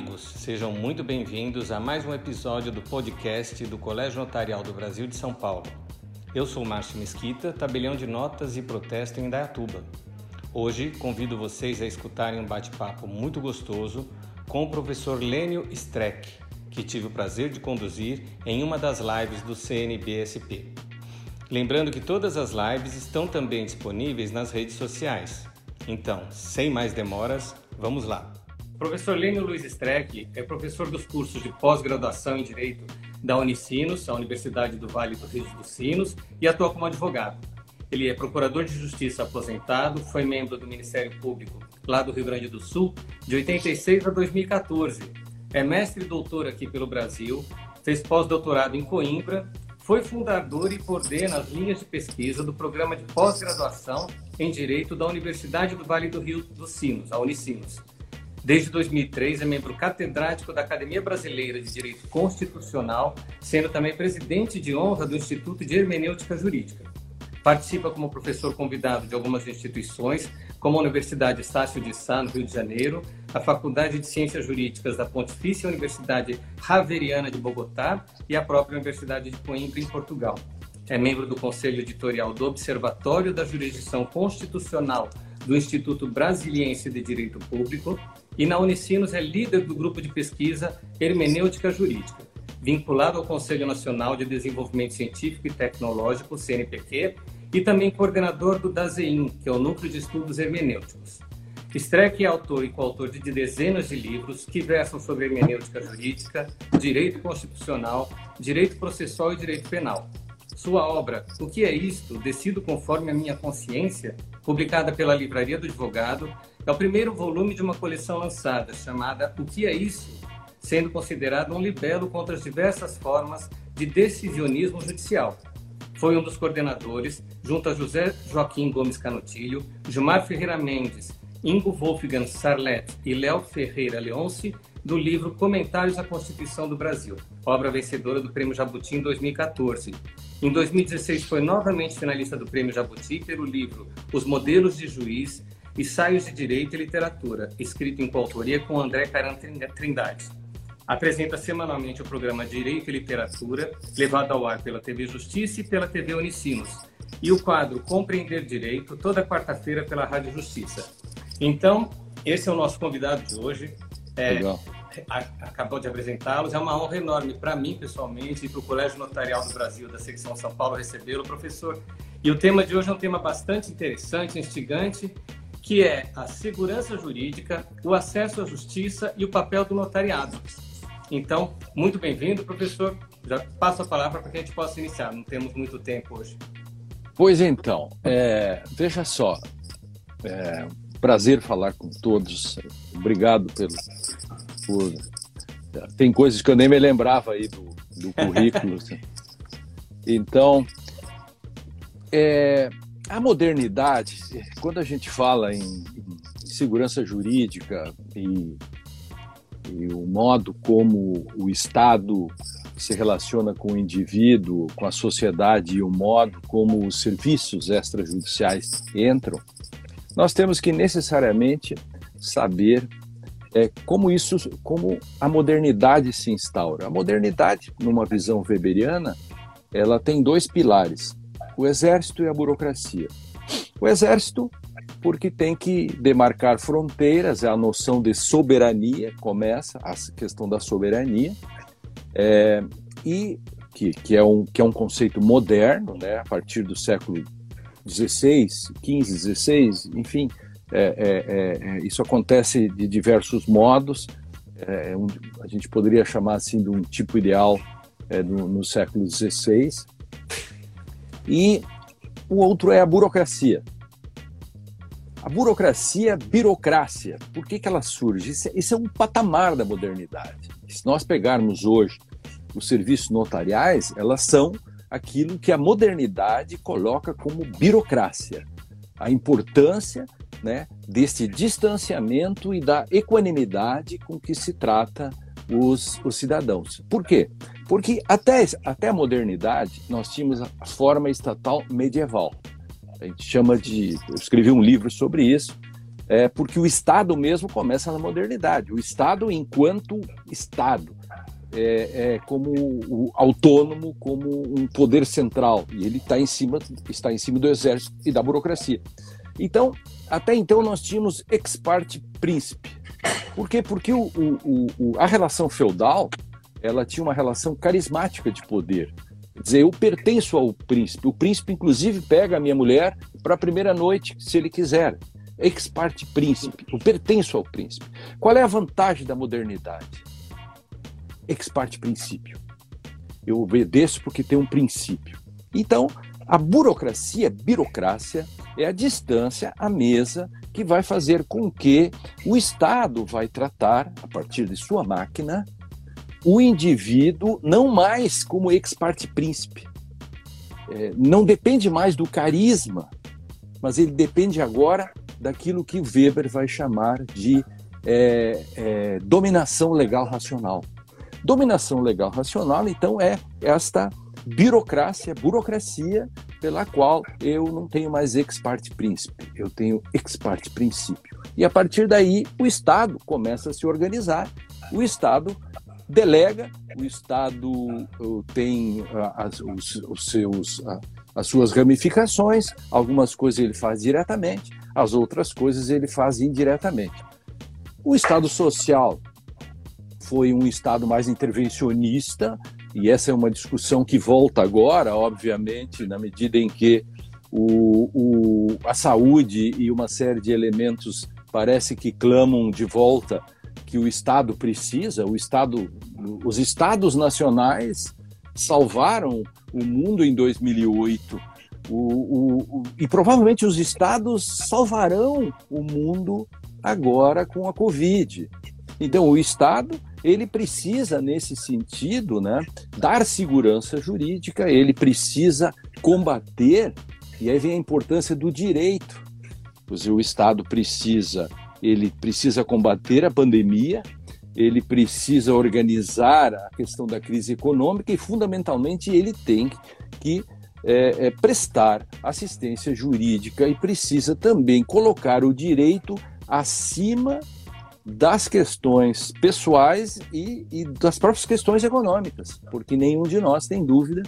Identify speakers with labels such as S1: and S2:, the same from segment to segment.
S1: amigos, sejam muito bem-vindos a mais um episódio do podcast do Colégio Notarial do Brasil de São Paulo. Eu sou Márcio Mesquita, tabelião de notas e protesto em Dayatuba. Hoje convido vocês a escutarem um bate-papo muito gostoso com o professor Lênio Streck, que tive o prazer de conduzir em uma das lives do CNBSP. Lembrando que todas as lives estão também disponíveis nas redes sociais. Então, sem mais demoras, vamos lá! Professor Lênio Luiz Streck é professor dos cursos de pós-graduação em Direito da Unicinos, a Universidade do Vale do Rio dos Sinos, e atua como advogado. Ele é procurador de justiça aposentado, foi membro do Ministério Público lá do Rio Grande do Sul de 86 a 2014. É mestre e doutor aqui pelo Brasil, fez pós-doutorado em Coimbra, foi fundador e coordena as linhas de pesquisa do programa de pós-graduação em Direito da Universidade do Vale do Rio dos Sinos, a Unicinos. Desde 2003 é membro catedrático da Academia Brasileira de Direito Constitucional, sendo também presidente de honra do Instituto de Hermenêutica Jurídica. Participa como professor convidado de algumas instituições, como a Universidade Estácio de Sá, no Rio de Janeiro, a Faculdade de Ciências Jurídicas da Pontifícia Universidade Javeriana de Bogotá e a própria Universidade de Coimbra, em Portugal. É membro do Conselho Editorial do Observatório da Jurisdição Constitucional do Instituto Brasiliense de Direito Público e na Unicinos é líder do grupo de pesquisa Hermenêutica Jurídica, vinculado ao Conselho Nacional de Desenvolvimento Científico e Tecnológico, CNPq, e também coordenador do DAZEIN, que é o Núcleo de Estudos Hermenêuticos. Streck é autor e coautor de dezenas de livros que versam sobre hermenêutica jurídica, direito constitucional, direito processual e direito penal. Sua obra, O que é isto? Decido conforme a minha consciência, publicada pela Livraria do Advogado, é o primeiro volume de uma coleção lançada chamada O que é isso? Sendo considerado um libelo contra as diversas formas de decisionismo judicial. Foi um dos coordenadores, junto a José Joaquim Gomes Canotilho, Gilmar Ferreira Mendes, Ingo Wolfgang Sarlet e Léo Ferreira Leonce, do livro Comentários à Constituição do Brasil, obra vencedora do Prêmio Jabuti em 2014. Em 2016 foi novamente finalista do Prêmio Jabuti pelo livro Os Modelos de Juiz, Ensaios de Direito e Literatura, escrito em coautoria com André Caran Trindade. Apresenta semanalmente o programa Direito e Literatura, levado ao ar pela TV Justiça e pela TV Unicinos, e o quadro Compreender Direito, toda quarta-feira pela Rádio Justiça. Então, esse é o nosso convidado de hoje. É, Legal. acabou de apresentá-los. É uma honra enorme para mim, pessoalmente, e para o Colégio Notarial do Brasil, da secção São Paulo, recebê-lo, professor. E o tema de hoje é um tema bastante interessante, instigante que é a segurança jurídica, o acesso à justiça e o papel do notariado. Então, muito bem-vindo, professor. Já passo a palavra para que a gente possa iniciar, não temos muito tempo hoje.
S2: Pois então, é, veja só, é, prazer falar com todos, obrigado pelo, por... Tem coisas que eu nem me lembrava aí do, do currículo. assim. Então, é, a modernidade, quando a gente fala em, em segurança jurídica e, e, o modo como o Estado se relaciona com o indivíduo, com a sociedade e o modo como os serviços extrajudiciais entram, nós temos que necessariamente saber é, como isso, como a modernidade se instaura. A modernidade, numa visão weberiana, ela tem dois pilares o exército e a burocracia. O exército, porque tem que demarcar fronteiras, é a noção de soberania, começa a questão da soberania, é, e que, que, é um, que é um conceito moderno, né, a partir do século XVI, XV, XVI, enfim, é, é, é, isso acontece de diversos modos. É, um, a gente poderia chamar assim de um tipo ideal é, no, no século XVI. E o outro é a burocracia. A burocracia, birocrácia, por que, que ela surge? Isso é, isso é um patamar da modernidade. Se nós pegarmos hoje os serviços notariais, elas são aquilo que a modernidade coloca como burocracia. A importância né, desse distanciamento e da equanimidade com que se trata os, os cidadãos. Por quê? Porque até, até a modernidade nós tínhamos a forma estatal medieval. A gente chama de. Eu escrevi um livro sobre isso. é, porque o Estado mesmo começa na modernidade. O Estado, enquanto Estado, é, é como o, autônomo, como um poder central, e ele está em cima está em cima do exército e da burocracia. Então, até então nós tínhamos ex parte príncipe. Por quê? Porque o, o, o, a relação feudal ela tinha uma relação carismática de poder. Quer dizer, eu pertenço ao príncipe. O príncipe, inclusive, pega a minha mulher para a primeira noite, se ele quiser. Ex parte príncipe. Eu pertenço ao príncipe. Qual é a vantagem da modernidade? Ex parte princípio. Eu obedeço porque tem um princípio. Então, a burocracia, birocrácia, é a distância, a mesa que vai fazer com que o Estado vai tratar, a partir de sua máquina, o indivíduo não mais como ex parte príncipe. É, não depende mais do carisma, mas ele depende agora daquilo que Weber vai chamar de é, é, dominação legal racional. Dominação legal racional, então, é esta burocracia, burocracia pela qual eu não tenho mais ex parte príncipe, eu tenho ex parte princípio. E a partir daí, o Estado começa a se organizar, o Estado delega, o Estado uh, tem uh, as, os, os seus, uh, as suas ramificações, algumas coisas ele faz diretamente, as outras coisas ele faz indiretamente. O Estado social foi um Estado mais intervencionista, e essa é uma discussão que volta agora, obviamente, na medida em que o, o, a saúde e uma série de elementos parece que clamam de volta que o Estado precisa, o Estado, os Estados nacionais salvaram o mundo em 2008 o, o, o, e provavelmente os Estados salvarão o mundo agora com a Covid. Então, o Estado ele precisa, nesse sentido, né, dar segurança jurídica, ele precisa combater, e aí vem a importância do direito. O Estado precisa ele precisa combater a pandemia, ele precisa organizar a questão da crise econômica e, fundamentalmente, ele tem que é, é, prestar assistência jurídica e precisa também colocar o direito acima das questões pessoais e, e, das próprias questões econômicas, porque nenhum de nós tem dúvida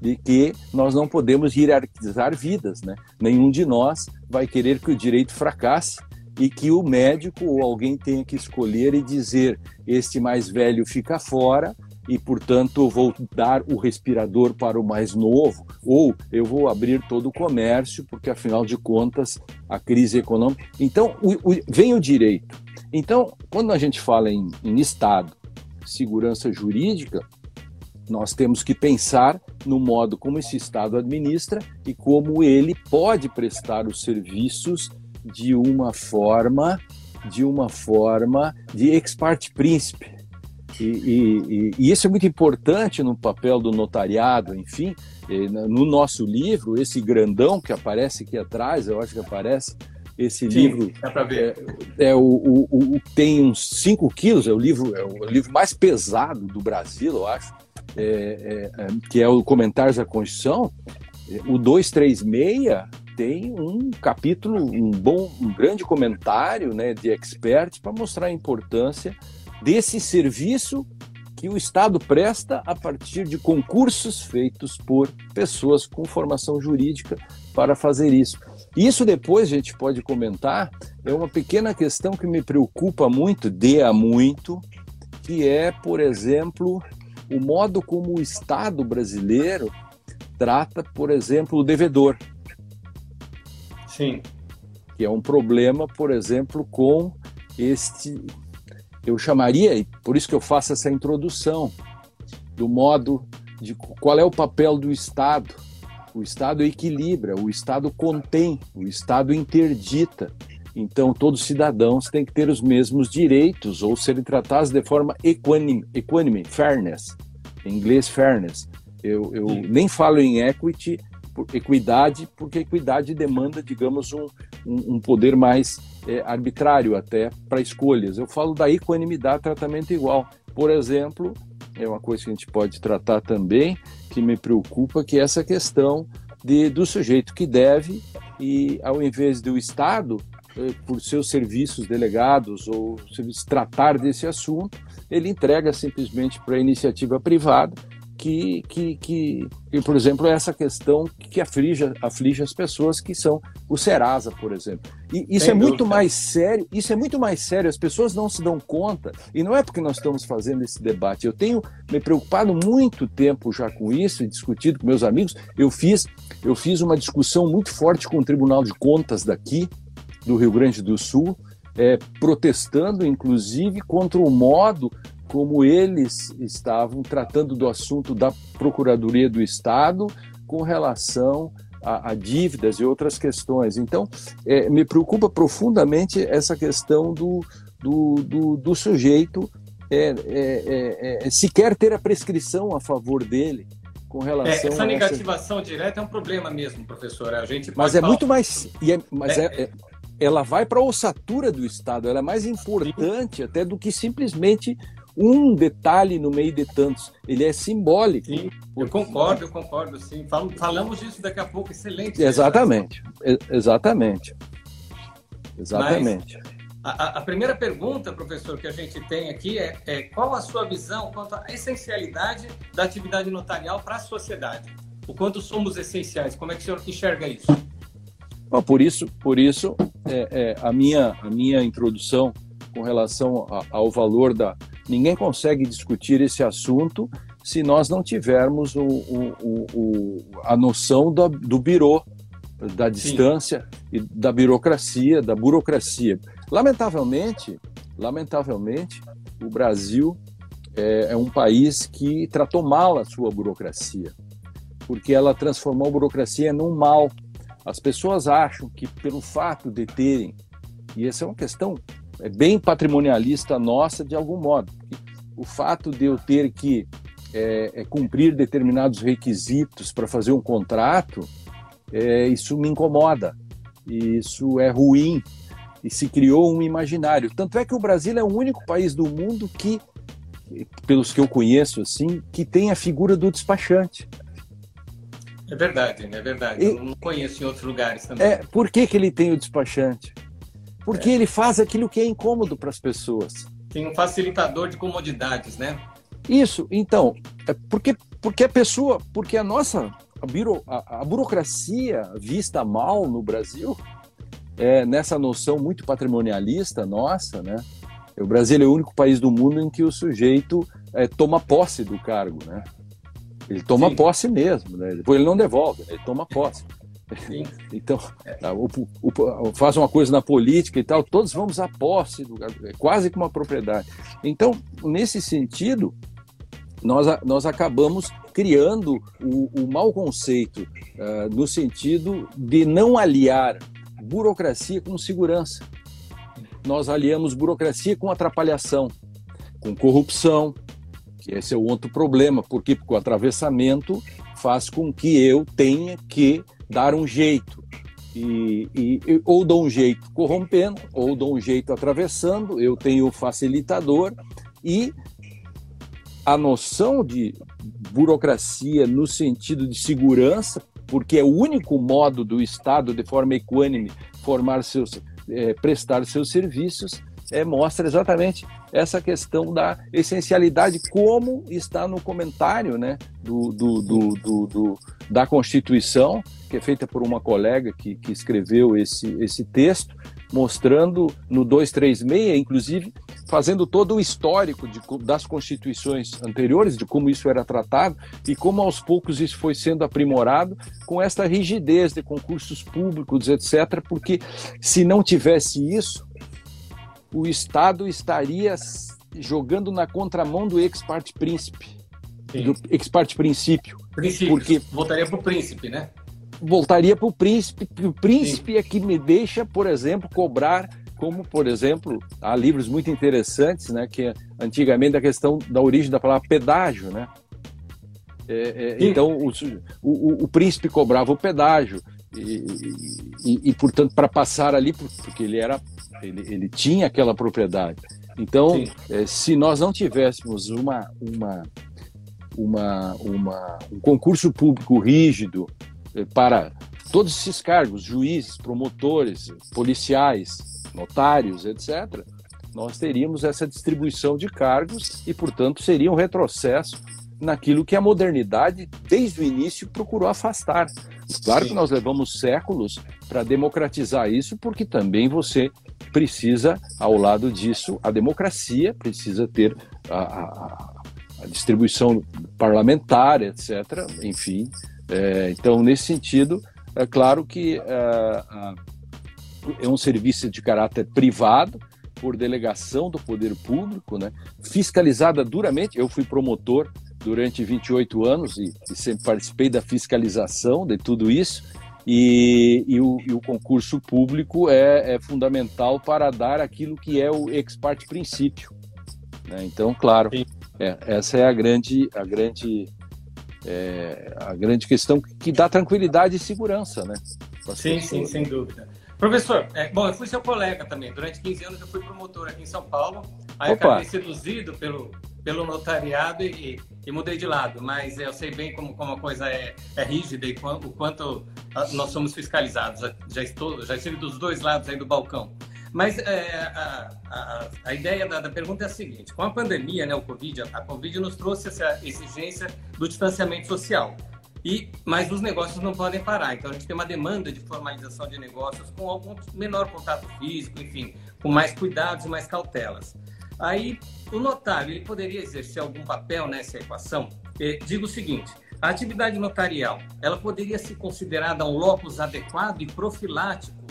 S2: de que nós não podemos hierarquizar vidas, né? Nenhum de nós vai querer que o direito fracasse e que o médico ou alguém tenha que escolher e dizer: este mais velho fica fora e, portanto, vou dar o respirador para o mais novo, ou eu vou abrir todo o comércio, porque, afinal de contas, a crise econômica. Então, o, o, vem o direito. Então, quando a gente fala em, em Estado, segurança jurídica, nós temos que pensar no modo como esse Estado administra e como ele pode prestar os serviços de uma forma de uma forma de ex parte príncipe. E, e, e, isso é muito importante no papel do notariado, enfim. No nosso livro, esse grandão que aparece aqui atrás, eu acho que aparece, esse Sim, livro é, é o, o, o, tem uns 5 quilos, é o livro, é o livro mais pesado do Brasil, eu acho, é, é, é que é o Comentários da Constituição. O 236 tem um capítulo, um bom, um grande comentário né, de expert para mostrar a importância desse serviço que o Estado presta a partir de concursos feitos por pessoas com formação jurídica para fazer isso. Isso depois a gente pode comentar, é uma pequena questão que me preocupa muito, de a muito, que é, por exemplo, o modo como o Estado brasileiro trata, por exemplo, o devedor.
S1: Sim.
S2: Que é um problema, por exemplo, com este. Eu chamaria, e por isso que eu faço essa introdução, do modo de qual é o papel do Estado. O Estado equilibra, o Estado contém, o Estado interdita. Então, todos os cidadãos têm que ter os mesmos direitos ou serem tratados de forma equânime, equânime fairness. Em inglês, fairness. Eu, eu nem falo em equity, equidade, porque equidade demanda, digamos, um, um, um poder mais é, arbitrário até para escolhas. Eu falo da equanimidade, tratamento igual. Por exemplo, é uma coisa que a gente pode tratar também, que me preocupa, que é essa questão de, do sujeito que deve e, ao invés do Estado por seus serviços delegados ou se tratar desse assunto, ele entrega simplesmente para a iniciativa privada que, que, que, que, por exemplo, essa questão que aflige, aflige as pessoas que são o Serasa, por exemplo. E isso Sem é muito mais sério, isso é muito mais sério, as pessoas não se dão conta, e não é porque nós estamos fazendo esse debate. Eu tenho me preocupado muito tempo já com isso e discutido com meus amigos. Eu fiz, eu fiz uma discussão muito forte com o Tribunal de Contas daqui, do Rio Grande do Sul, é, protestando, inclusive, contra o modo como eles estavam tratando do assunto da Procuradoria do Estado com relação a, a dívidas e outras questões. Então, é, me preocupa profundamente essa questão do, do, do, do sujeito é, é, é, é sequer ter a prescrição a favor dele com relação
S1: é, essa negativação essa... direta é um problema mesmo, professor. A gente
S2: mas é falar... muito mais, é, mas é, ela vai para a ossatura do Estado. Ela é mais importante até do que simplesmente um detalhe no meio de tantos. Ele é simbólico.
S1: Sim, eu concordo, eu concordo, sim. Falamos disso daqui a pouco, excelente.
S2: Exatamente, exatamente. Exatamente.
S1: a, a, primeira pergunta, professor, que a gente tem aqui é, é qual a sua visão quanto à essencialidade da atividade notarial para a sociedade? O quanto somos essenciais? Como é que o senhor enxerga isso?
S2: Bom, por isso, por isso é, é, a, minha, a minha introdução com relação a, ao valor da, Ninguém consegue discutir esse assunto se nós não tivermos o, o, o, a noção do, do birô, da distância Sim. e da burocracia, da burocracia. Lamentavelmente, lamentavelmente, o Brasil é, é um país que tratou mal a sua burocracia, porque ela transformou a burocracia num mal. As pessoas acham que pelo fato de terem, e essa é uma questão é bem patrimonialista nossa de algum modo. O fato de eu ter que é, é, cumprir determinados requisitos para fazer um contrato, é, isso me incomoda, isso é ruim e se criou um imaginário. Tanto é que o Brasil é o único país do mundo que, pelos que eu conheço, assim, que tem a figura do despachante.
S1: É verdade, é verdade. E, eu não conheço em outros lugares também.
S2: É, por que, que ele tem o despachante? Porque é. ele faz aquilo que é incômodo para as pessoas.
S1: Tem um facilitador de comodidades, né?
S2: Isso, então, é porque, porque a pessoa, porque a nossa, a, biro, a, a burocracia vista mal no Brasil, é, nessa noção muito patrimonialista nossa, né? O Brasil é o único país do mundo em que o sujeito é, toma posse do cargo, né? Ele toma Sim. posse mesmo, né? Depois ele não devolve, né? ele toma posse. Sim. Então, tá, o, o, faz uma coisa na política e tal, todos vamos à posse, do, é quase que uma propriedade. Então, nesse sentido, nós, nós acabamos criando o, o mau conceito uh, no sentido de não aliar burocracia com segurança. Nós aliamos burocracia com atrapalhação, com corrupção, que esse é o outro problema, porque, porque o atravessamento faz com que eu tenha que dar um jeito. E, e, ou dou um jeito corrompendo, ou dou um jeito atravessando, eu tenho o facilitador e a noção de burocracia no sentido de segurança, porque é o único modo do Estado, de forma equânime, formar seus, é, prestar seus serviços, é, mostra exatamente essa questão da essencialidade, como está no comentário né, do, do, do, do, da Constituição, que é feita por uma colega que, que escreveu esse, esse texto, mostrando no 236, inclusive, fazendo todo o histórico de, das constituições anteriores, de como isso era tratado e como aos poucos isso foi sendo aprimorado com esta rigidez de concursos públicos, etc., porque se não tivesse isso, o Estado estaria jogando na contramão do ex parte príncipe, Sim. do ex parte princípio.
S1: Princípio. Porque voltaria para o príncipe, né?
S2: Voltaria para o príncipe. O príncipe Sim. é que me deixa, por exemplo, cobrar como, por exemplo, há livros muito interessantes, né, que antigamente a questão da origem da palavra pedágio, né? É, é, então, o, o, o, príncipe cobrava o pedágio e, e, e portanto, para passar ali, porque ele era ele, ele tinha aquela propriedade. Então, é, se nós não tivéssemos uma, uma, uma, uma, um concurso público rígido é, para todos esses cargos, juízes, promotores, policiais, notários, etc., nós teríamos essa distribuição de cargos e, portanto, seria um retrocesso naquilo que a modernidade, desde o início, procurou afastar. Claro Sim. que nós levamos séculos para democratizar isso, porque também você precisa, ao lado disso, a democracia precisa ter a, a, a distribuição parlamentar, etc. Enfim, é, então, nesse sentido, é claro que é, é um serviço de caráter privado, por delegação do poder público, né, fiscalizada duramente. Eu fui promotor durante 28 anos e, e sempre participei da fiscalização de tudo isso. E, e, o, e o, concurso público é, é, fundamental para dar aquilo que é o ex parte princípio. Né? Então, claro, é, essa é a grande, a grande, é, a grande questão que dá tranquilidade e segurança, né?
S1: Sim, sim, sem dúvida. Professor, é, bom, eu fui seu colega também. Durante 15 anos eu fui promotor aqui em São Paulo. Aí Opa. acabei seduzido pelo, pelo notariado e, e, mudei de lado. Mas eu sei bem como, como a coisa é, é rígida e o quanto nós somos fiscalizados. Já estou, já estive dos dois lados aí do balcão. Mas é, a, a, a, ideia da, da, pergunta é a seguinte: com a pandemia, né, o Covid, a, Covid nos trouxe essa exigência do distanciamento social. E, mas os negócios não podem parar. Então a gente tem uma demanda de formalização de negócios com algum menor contato físico, enfim, com mais cuidados e mais cautelas. Aí o notário ele poderia exercer algum papel nessa equação? E, digo o seguinte: a atividade notarial ela poderia ser considerada um locus adequado e profilático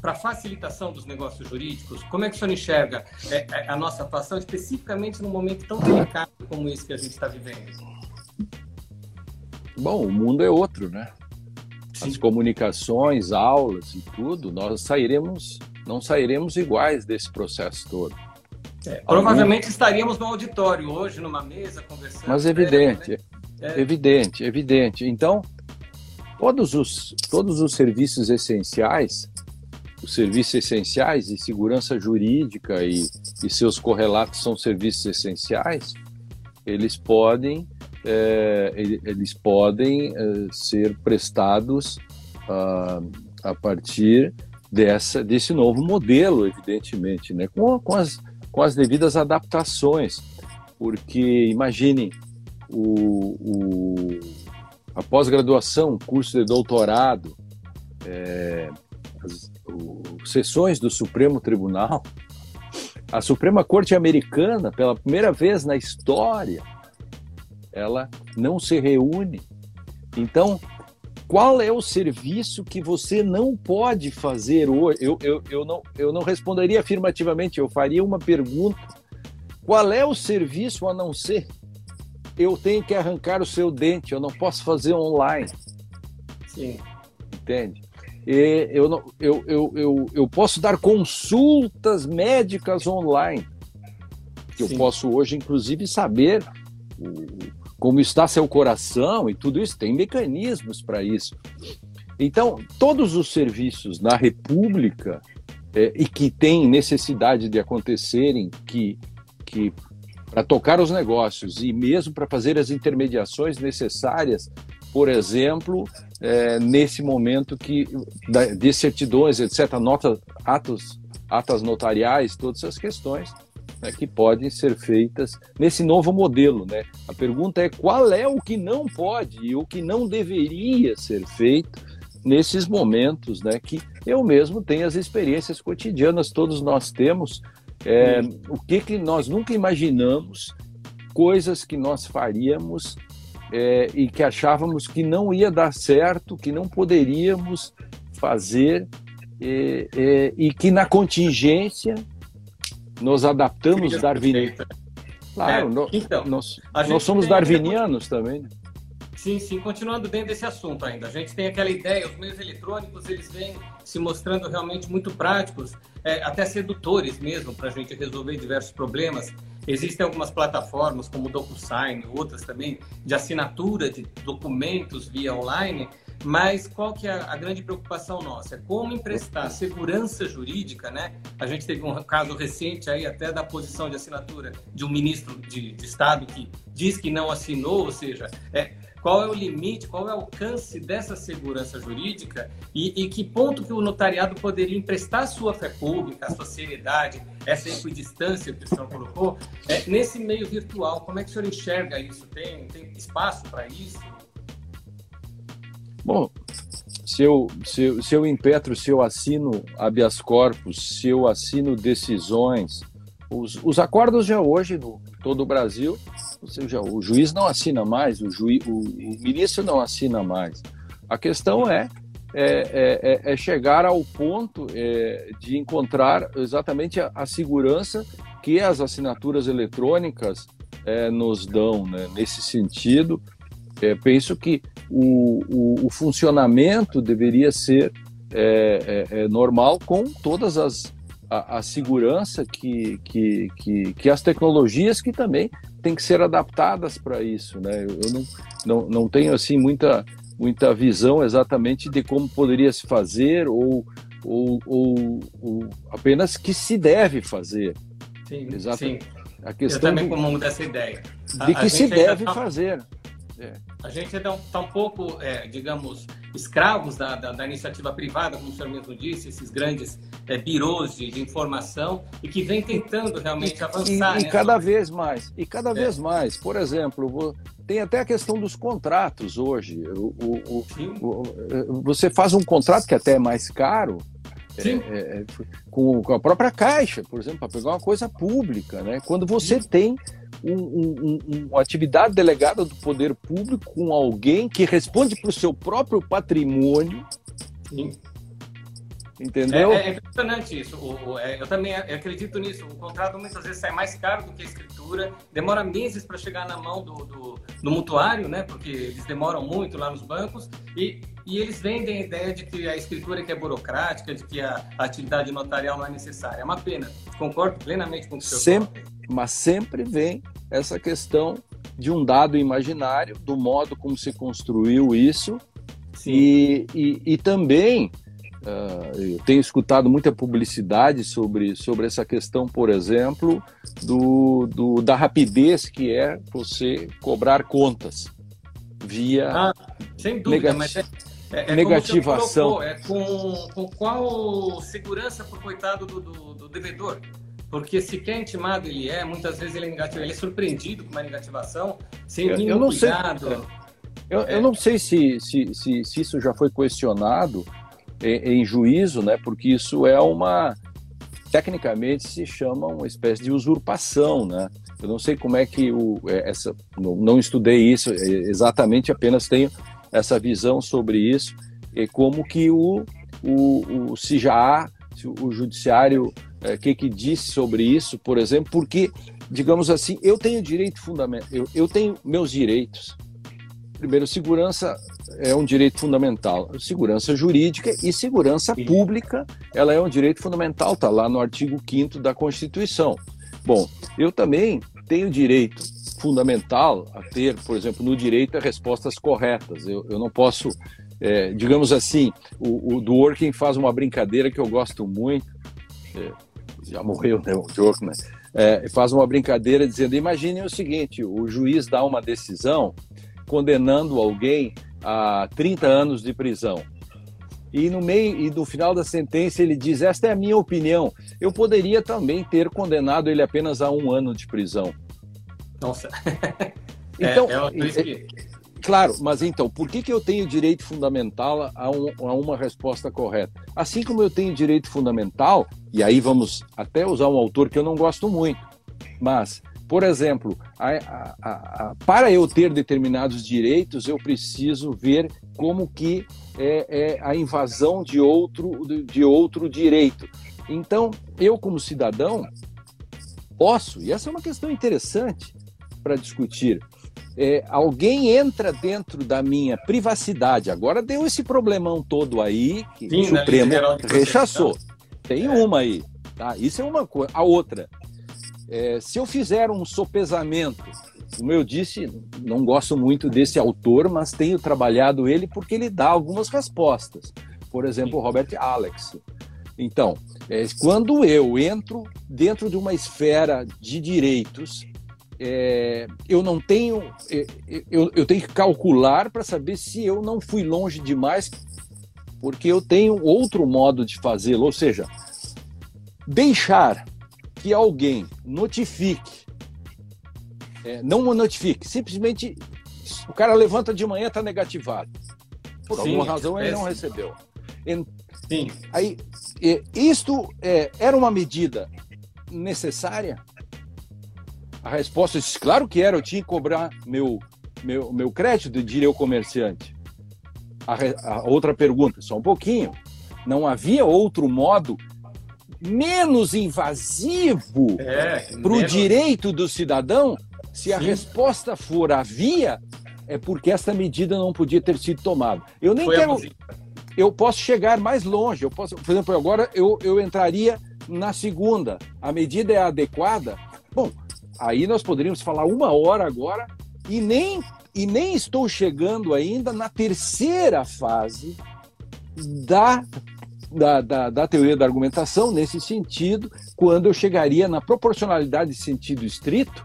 S1: para facilitação dos negócios jurídicos? Como é que o senhor enxerga é, é, a nossa atuação especificamente num momento tão delicado como esse que a gente está vivendo?
S2: Bom, o mundo é outro, né? Sim. As comunicações, aulas e tudo, nós sairemos, não sairemos iguais desse processo todo.
S1: É, provavelmente Algum... estaríamos no auditório hoje, numa mesa, conversando.
S2: Mas evidente, né? é. evidente, evidente. Então, todos os, todos os serviços essenciais, os serviços essenciais e segurança jurídica e, e seus correlatos são serviços essenciais, eles podem é, eles podem é, ser prestados ah, a partir dessa, desse novo modelo, evidentemente, né? com, com, as, com as devidas adaptações. Porque, imagine, o, o a pós-graduação, curso de doutorado, é, as sessões do Supremo Tribunal, a Suprema Corte Americana, pela primeira vez na história, ela não se reúne. Então, qual é o serviço que você não pode fazer hoje? Eu, eu, eu, não, eu não responderia afirmativamente, eu faria uma pergunta. Qual é o serviço a não ser eu tenho que arrancar o seu dente, eu não posso fazer online?
S1: Sim.
S2: Entende? E eu, não, eu, eu, eu, eu posso dar consultas médicas online. Que eu posso hoje, inclusive, saber o, como está seu coração e tudo isso, tem mecanismos para isso. Então, todos os serviços na República é, e que têm necessidade de acontecerem, que, que para tocar os negócios e mesmo para fazer as intermediações necessárias, por exemplo, é, nesse momento que de certidões, etc., notas, atos, atas notariais, todas essas questões, né, que podem ser feitas nesse novo modelo. Né? A pergunta é qual é o que não pode e o que não deveria ser feito nesses momentos, né? Que eu mesmo tenho as experiências cotidianas, todos nós temos. É, o que, que nós nunca imaginamos, coisas que nós faríamos é, e que achávamos que não ia dar certo, que não poderíamos fazer e, e que na contingência nos adaptamos darwinianos. Claro, é, no, então, nós, nós somos darwinianos também. Né?
S1: Sim, sim. Continuando dentro desse assunto ainda, a gente tem aquela ideia, os meios eletrônicos eles vêm se mostrando realmente muito práticos, é, até sedutores mesmo para a gente resolver diversos problemas. Existem algumas plataformas como o DocuSign, outras também de assinatura de documentos via online mas qual que é a grande preocupação nossa? É como emprestar segurança jurídica, né? A gente teve um caso recente aí até da posição de assinatura de um ministro de, de Estado que diz que não assinou, ou seja, é, qual é o limite, qual é o alcance dessa segurança jurídica e, e que ponto que o notariado poderia emprestar sua fé pública, sua seriedade, essa equidistância que o senhor colocou, é, nesse meio virtual. Como é que o senhor enxerga isso? Tem, tem espaço para isso?
S2: Bom, se eu, se, eu, se eu impetro, se eu assino habeas corpus, se eu assino decisões, os, os acordos já hoje no todo o Brasil, ou seja, o juiz não assina mais, o, juiz, o, o ministro não assina mais. A questão é, é, é, é chegar ao ponto é, de encontrar exatamente a, a, segurança que as assinaturas eletrônicas é, nos dão. Né? Nesse sentido, é, penso que o, o, o, funcionamento deveria ser é, é, é normal com todas as a, a, segurança que, que, que, que as tecnologias que também têm que ser adaptadas para isso, né? Eu, eu não, não, não tenho assim muita muita visão exatamente de como poderia se fazer ou, ou, ou, ou apenas que se deve fazer.
S1: Sim, Exato. sim. A questão Eu também comungo dessa ideia. De
S2: que se deve tá... fazer.
S1: É. A gente está um pouco, é, digamos, escravos da, da, da, iniciativa privada, como o senhor mesmo disse, esses grandes é, birôs de, de, informação, e que vem tentando realmente avançar.
S2: E, e, e cada vez mais. E cada é. vez mais. Por exemplo, tem até a questão dos contratos hoje. O, o, o, você faz um contrato que até é mais caro, é, é, é, com, com, a própria caixa, por exemplo, para pegar uma coisa pública, né? Quando você Sim. tem um, um, um, uma atividade delegada do poder público com alguém que responde para o seu próprio patrimônio.
S1: Sim.
S2: Entendeu?
S1: É, é impressionante isso. O, o, é, eu também acredito nisso. O contrato muitas vezes sai mais caro do que a escritura, demora meses para chegar na mão do, do, do, mutuário, né? Porque eles demoram muito lá nos bancos e, e eles vendem a ideia de que a escritura que é burocrática, de que a, a atividade notarial não é necessária. É uma pena. Concordo plenamente com o que o senhor
S2: sempre, Mas sempre vem essa questão de um dado imaginário, do modo como se construiu isso e, e, e, também Uh, eu tenho escutado muita publicidade sobre, sobre essa questão, por exemplo, do, do, da rapidez que é você cobrar contas via
S1: ah, sem dúvida, mas é, é, é negativação. Colocou, é com, com qual segurança para o coitado do, do, do, devedor? Porque se quer intimado ele é, muitas vezes ele é negativo, ele é surpreendido com uma negativação sem eu,
S2: eu não
S1: cuidado.
S2: Sei, eu, eu não sei se, se, se, se isso já foi questionado, em, em juízo, né? Porque isso é uma tecnicamente se chama uma espécie de usurpação, né? Eu não sei como é que o é, essa não, não estudei isso é, exatamente, apenas tenho essa visão sobre isso e como que o o, o se já há o judiciário é, que que disse sobre isso, por exemplo, porque digamos assim, eu tenho direito fundamental, eu, eu tenho meus direitos. Primeiro, segurança é um direito fundamental. Segurança jurídica e segurança pública, ela é um direito fundamental, está lá no artigo 5 da Constituição. Bom, eu também tenho direito fundamental a ter, por exemplo, no direito a respostas corretas. Eu, eu não posso, é, digamos assim, o, o Dworkin faz uma brincadeira que eu gosto muito, é, já morreu, né, o Dworkin, né? É, faz uma brincadeira dizendo, imagine o seguinte, o juiz dá uma decisão condenando alguém a 30 anos de prisão. E no meio e no final da sentença ele diz: Esta é a minha opinião. Eu poderia também ter condenado ele apenas a um ano de prisão.
S1: Nossa.
S2: Então, é, é claro, mas então, por que, que eu tenho direito fundamental a, um, a uma resposta correta? Assim como eu tenho direito fundamental, e aí vamos até usar um autor que eu não gosto muito, mas por exemplo, a, a, para eu ter determinados direitos, eu preciso ver como que é, é, a invasão de outro, de outro direito. Então, eu como cidadão posso, e essa é uma questão interessante para discutir, é, alguém entra dentro da minha privacidade. Agora deu esse problemão todo aí que Sim, o Supremo rechaçou. Tem é. uma aí, tá? Isso é uma coisa. A outra, é, se eu fizer um sopesamento, como eu disse, não gosto muito desse autor, mas tenho trabalhado ele porque ele dá algumas respostas. Por exemplo, o Robert Alex. Então, é, quando eu entro dentro de uma esfera de direitos, é, eu não tenho, é, eu, eu tenho que calcular para saber se eu não fui longe demais, porque eu tenho outro modo de fazê-lo, ou seja, deixar que alguém notifique, é, não notifique, simplesmente o cara levanta de manhã está negativado, por Sim, alguma razão ele não recebeu. Sim. Aí, isto é, era uma medida necessária? A resposta é claro que era, eu tinha que cobrar meu, meu, meu crédito, diria o comerciante. A, a outra pergunta, só um pouquinho. Não havia outro modo menos invasivo é, para o direito do cidadão? Se a Sim. resposta for havia, é porque essa medida não podia ter sido tomada. Eu nem Foi quero. Eu posso chegar mais longe. Eu posso, por exemplo, agora eu, eu entraria na segunda. A medida é adequada. Bom, aí nós poderíamos falar uma hora agora e nem, e nem estou chegando ainda na terceira fase da, da, da, da teoria da argumentação, nesse sentido, quando eu chegaria na proporcionalidade de sentido estrito,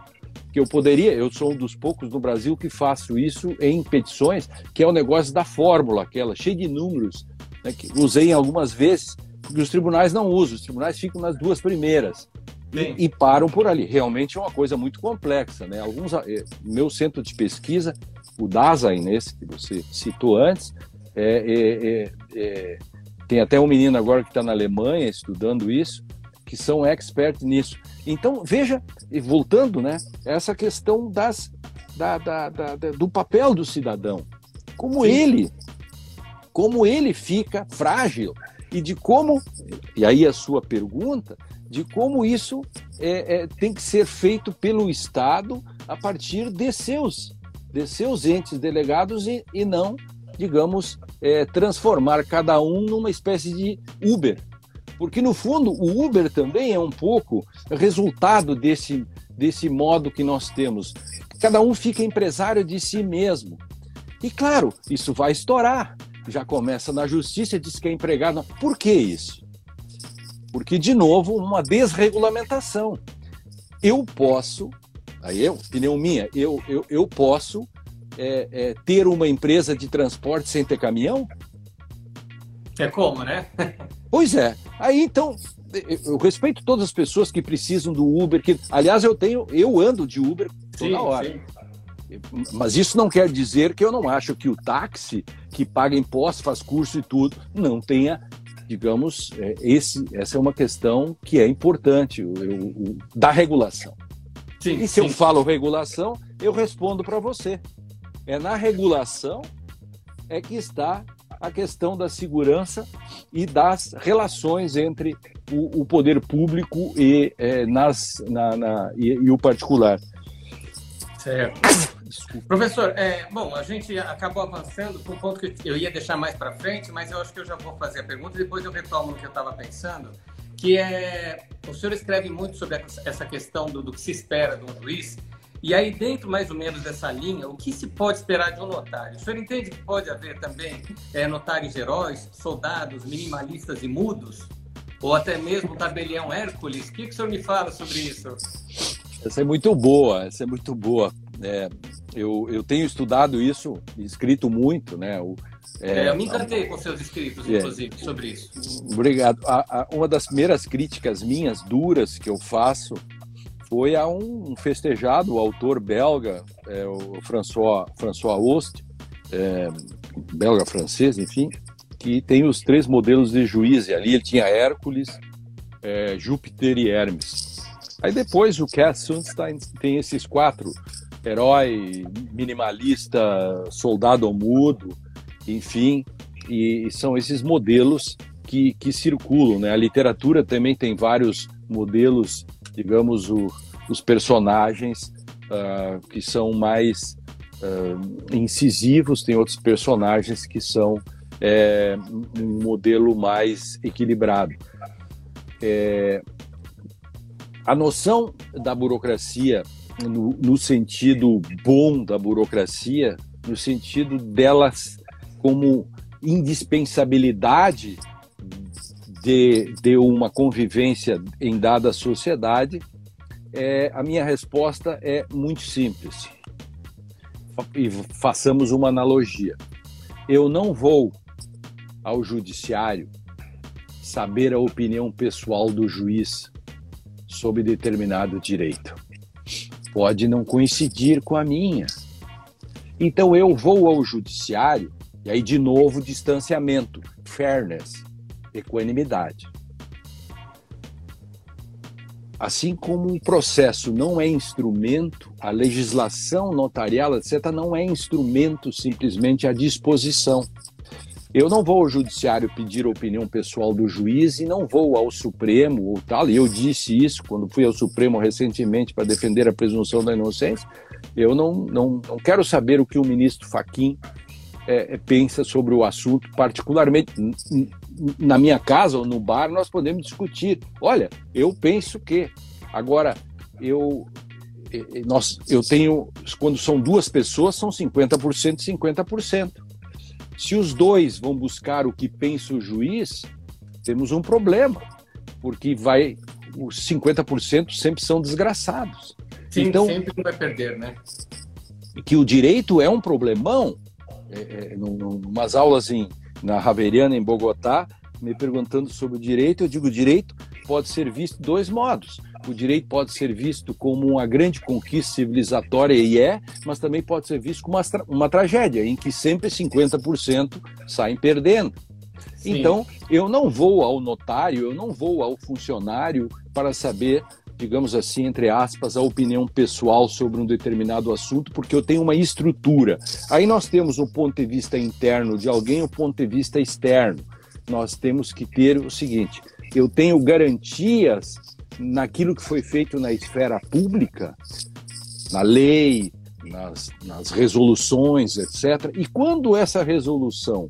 S2: que eu poderia, eu sou um dos poucos no Brasil que faço isso em petições, que é o negócio da fórmula, aquela cheia de números, né, que usei algumas vezes, que os tribunais não usam, os tribunais ficam nas duas primeiras e, e, param por ali. Realmente é uma coisa muito complexa, né? Alguns, eh, meu centro de pesquisa, o Dasein, nesse que você citou antes, é, é, é, é tem até um menino agora que está na Alemanha estudando isso, que são experts nisso. Então veja, e voltando, né? Essa questão das da, da, da, do papel do cidadão, como Sim. ele, como ele fica frágil e de como, e aí a sua pergunta, de como isso é, é, tem que ser feito pelo Estado a partir de seus, de seus entes delegados e, e não, digamos, é, transformar cada um numa espécie de Uber. Porque, no fundo, o Uber também é um pouco resultado desse, desse modo que nós temos. Cada um fica empresário de si mesmo. E, claro, isso vai estourar. Já começa na justiça, diz que é empregado. Por que isso? Porque, de novo, uma desregulamentação. Eu posso, aí é opinião minha, eu, eu, eu posso é, é, ter uma empresa de transporte sem ter caminhão?
S1: É como, né?
S2: pois é. Aí então, eu respeito todas as pessoas que precisam do Uber, que, aliás, eu tenho, eu ando de Uber toda sim, hora. Sim. Mas isso não quer dizer que eu não acho que o táxi, que paga impostos, faz curso e tudo, não tenha digamos, é, esse, essa é uma questão que é importante, o, o, da regulação. Sim, e se sim. eu falo regulação, eu respondo para você. É na regulação é que está a questão da segurança e das relações entre o, o poder público e, é, nas, na, na e, e o particular.
S1: Certo. Desculpa. Professor, é, bom, a gente acabou avançando para um ponto que eu ia deixar mais para frente, mas eu acho que eu já vou fazer a pergunta e depois eu retomo no que eu estava pensando, que é, o senhor escreve muito sobre essa questão do, do que se espera de um juiz, e aí dentro mais ou menos dessa linha, o que se pode esperar de um notário? O senhor entende que pode haver também é, notários heróis, soldados, minimalistas e mudos? Ou até mesmo tabelião Hércules? O que, que o senhor me fala sobre isso?
S2: Essa é muito boa, essa é muito boa. É, eu, eu tenho estudado isso, escrito muito, né? O,
S1: é, é, eu me encantei com seus escritos, é. inclusive, sobre isso.
S2: Obrigado. A, a, uma das primeiras críticas minhas, duras, que eu faço, foi a um festejado autor belga, é, o François, François Ost, belga-francês, enfim, que tem os três modelos de juiz. E ali ele tinha Hércules, é, Júpiter e Hermes. Aí depois o Cass Sunstein tem esses quatro herói minimalista, soldado mudo, enfim, e são esses modelos que, que circulam. Né? A literatura também tem vários modelos, digamos, o, os personagens uh, que são mais uh, incisivos, tem outros personagens que são é, um modelo mais equilibrado. É, a noção da burocracia no, no sentido bom da burocracia, no sentido delas como indispensabilidade de, de uma convivência em dada sociedade, é, a minha resposta é muito simples. E façamos uma analogia. Eu não vou ao judiciário saber a opinião pessoal do juiz sobre determinado direito. Pode não coincidir com a minha. Então eu vou ao judiciário, e aí de novo distanciamento, fairness, equanimidade. Assim como um processo não é instrumento, a legislação notarial, etc., não é instrumento simplesmente à disposição. Eu não vou ao judiciário pedir a opinião pessoal do juiz e não vou ao Supremo ou tal. E eu disse isso quando fui ao Supremo recentemente para defender a presunção da inocência. Eu não, não, não quero saber o que o ministro Faquim é, pensa sobre o assunto, particularmente na minha casa ou no bar, nós podemos discutir. Olha, eu penso que. Agora, eu, nós, eu tenho. Quando são duas pessoas, são 50% e 50%. Se os dois vão buscar o que pensa o juiz, temos um problema, porque vai. Os 50% sempre são desgraçados.
S1: Sim, então, sempre vai perder, né?
S2: Que o direito é um problemão. É, é, numas aulas em na Raveriana, em Bogotá, me perguntando sobre o direito. Eu digo: o direito pode ser visto de dois modos. O direito pode ser visto como uma grande conquista civilizatória, e é, mas também pode ser visto como uma, uma tragédia, em que sempre 50% saem perdendo. Sim. Então, eu não vou ao notário, eu não vou ao funcionário para saber digamos assim, entre aspas, a opinião pessoal sobre um determinado assunto, porque eu tenho uma estrutura. Aí nós temos o ponto de vista interno de alguém, o ponto de vista externo. Nós temos que ter o seguinte: eu tenho garantias naquilo que foi feito na esfera pública, na lei, nas, nas resoluções, etc. E quando essa resolução